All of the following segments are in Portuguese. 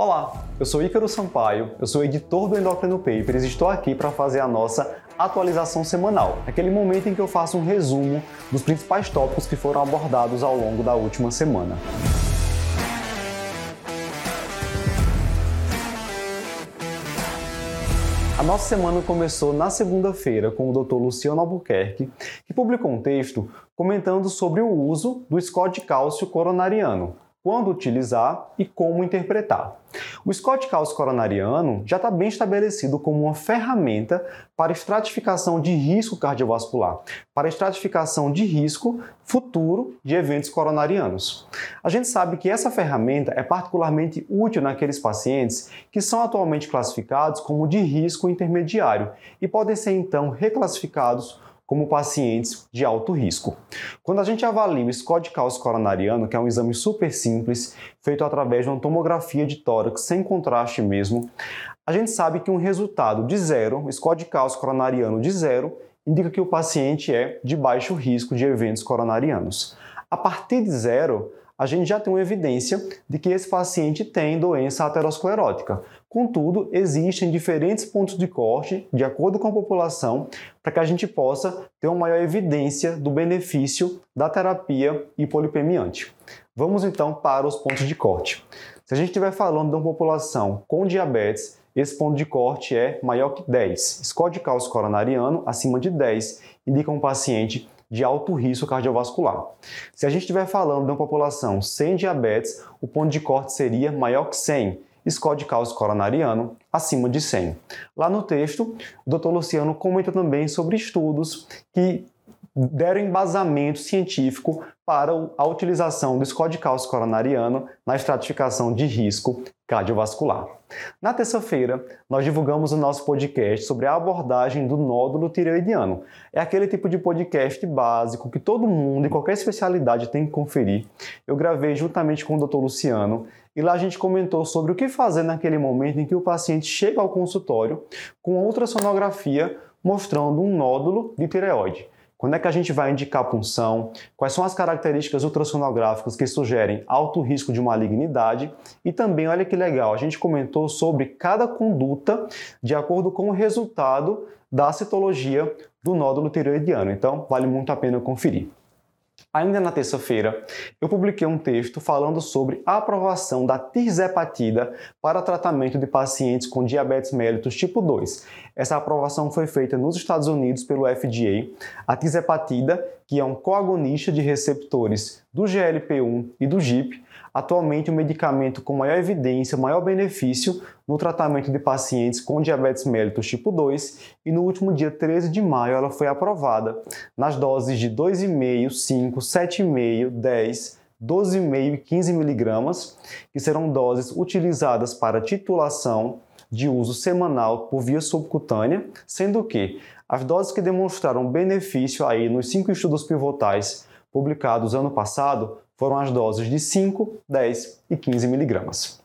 Olá, eu sou Ícaro Sampaio, eu sou editor do Endocrino Papers e estou aqui para fazer a nossa atualização semanal, aquele momento em que eu faço um resumo dos principais tópicos que foram abordados ao longo da última semana. A nossa semana começou na segunda-feira com o Dr. Luciano Albuquerque, que publicou um texto comentando sobre o uso do Scott cálcio coronariano, quando utilizar e como interpretar. O Scott Cálcio coronariano já está bem estabelecido como uma ferramenta para estratificação de risco cardiovascular, para estratificação de risco futuro de eventos coronarianos. A gente sabe que essa ferramenta é particularmente útil naqueles pacientes que são atualmente classificados como de risco intermediário e podem ser então reclassificados como pacientes de alto risco. Quando a gente avalia o score de cálcio coronariano, que é um exame super simples, feito através de uma tomografia de tórax sem contraste mesmo, a gente sabe que um resultado de zero, score de cálcio coronariano de zero, indica que o paciente é de baixo risco de eventos coronarianos. A partir de zero, a gente já tem uma evidência de que esse paciente tem doença aterosclerótica. Contudo, existem diferentes pontos de corte, de acordo com a população, para que a gente possa ter uma maior evidência do benefício da terapia hipolipemiante. Vamos então para os pontos de corte. Se a gente estiver falando de uma população com diabetes, esse ponto de corte é maior que 10. Score de cálcio coronariano acima de 10 indica um paciente de alto risco cardiovascular. Se a gente estiver falando de uma população sem diabetes, o ponto de corte seria maior que 100, score de cálcio coronariano acima de 100. Lá no texto, o Dr. Luciano comenta também sobre estudos que deram embasamento científico para a utilização do score de cálcio coronariano na estratificação de risco cardiovascular. Na terça-feira, nós divulgamos o nosso podcast sobre a abordagem do nódulo tireoidiano. É aquele tipo de podcast básico que todo mundo, em qualquer especialidade, tem que conferir. Eu gravei juntamente com o Dr. Luciano e lá a gente comentou sobre o que fazer naquele momento em que o paciente chega ao consultório com ultrassonografia mostrando um nódulo de tireoide. Quando é que a gente vai indicar punção? Quais são as características ultrassonográficas que sugerem alto risco de malignidade? E também, olha que legal, a gente comentou sobre cada conduta de acordo com o resultado da citologia do nódulo tireoidiano. Então, vale muito a pena conferir. Ainda na terça-feira, eu publiquei um texto falando sobre a aprovação da tirzepatida para tratamento de pacientes com diabetes mellitus tipo 2. Essa aprovação foi feita nos Estados Unidos pelo FDA. A tirzepatida, que é um coagonista de receptores do GLP-1 e do GIP, atualmente o medicamento com maior evidência, maior benefício no tratamento de pacientes com diabetes mellitus tipo 2 e no último dia 13 de maio ela foi aprovada. Nas doses de 2,5, 5, 7,5, 10, 12,5 e 15 miligramas, que serão doses utilizadas para titulação de uso semanal por via subcutânea, sendo que as doses que demonstraram benefício aí nos cinco estudos pivotais publicados ano passado foram as doses de 5, 10 e 15 miligramas.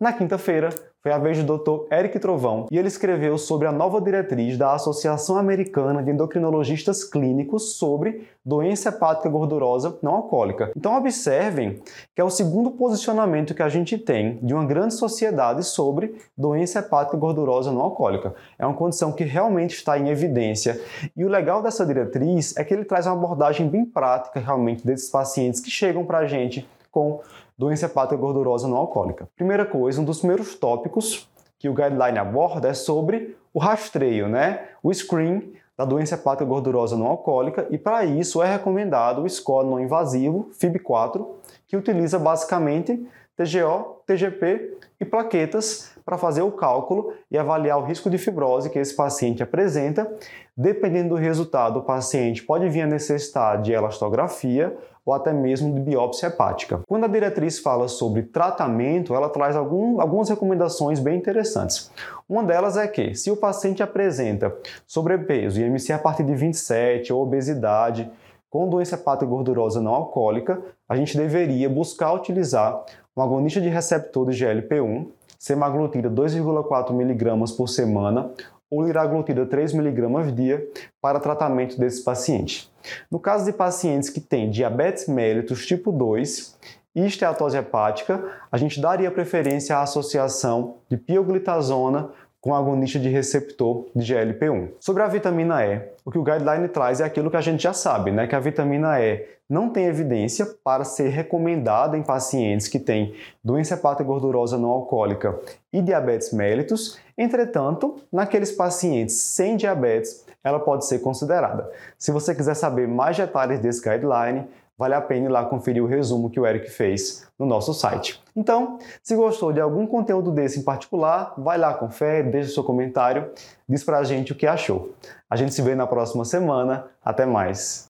Na quinta-feira, foi a vez do Dr. Eric Trovão e ele escreveu sobre a nova diretriz da Associação Americana de Endocrinologistas Clínicos sobre doença hepática gordurosa não alcoólica. Então observem que é o segundo posicionamento que a gente tem de uma grande sociedade sobre doença hepática gordurosa não alcoólica. É uma condição que realmente está em evidência e o legal dessa diretriz é que ele traz uma abordagem bem prática realmente desses pacientes que chegam para a gente com doença hepática gordurosa não alcoólica. Primeira coisa, um dos primeiros tópicos que o guideline aborda é sobre o rastreio, né? O screen da doença hepática gordurosa não alcoólica e para isso é recomendado o score não invasivo FIB4, que utiliza basicamente TGO, TGP e plaquetas para fazer o cálculo e avaliar o risco de fibrose que esse paciente apresenta. Dependendo do resultado, o paciente pode vir a necessitar de elastografia ou até mesmo de biópsia hepática. Quando a diretriz fala sobre tratamento, ela traz algum, algumas recomendações bem interessantes. Uma delas é que, se o paciente apresenta sobrepeso, IMC a partir de 27 ou obesidade, com doença hepática gordurosa não alcoólica, a gente deveria buscar utilizar um agonista de receptor de GLP-1, semaglutida 2,4 mg por semana ou liraglutida 3 mg dia para tratamento desse paciente. No caso de pacientes que têm diabetes mellitus tipo 2 e esteatose hepática, a gente daria preferência à associação de pioglitazona com agonista de receptor de GLP-1. Sobre a vitamina E, o que o guideline traz é aquilo que a gente já sabe, né? Que a vitamina E não tem evidência para ser recomendada em pacientes que têm doença hepática gordurosa não alcoólica e diabetes mellitus. Entretanto, naqueles pacientes sem diabetes, ela pode ser considerada. Se você quiser saber mais detalhes desse guideline, vale a pena ir lá conferir o resumo que o Eric fez no nosso site. Então, se gostou de algum conteúdo desse em particular, vai lá, confere, deixa seu comentário, diz pra gente o que achou. A gente se vê na próxima semana. Até mais!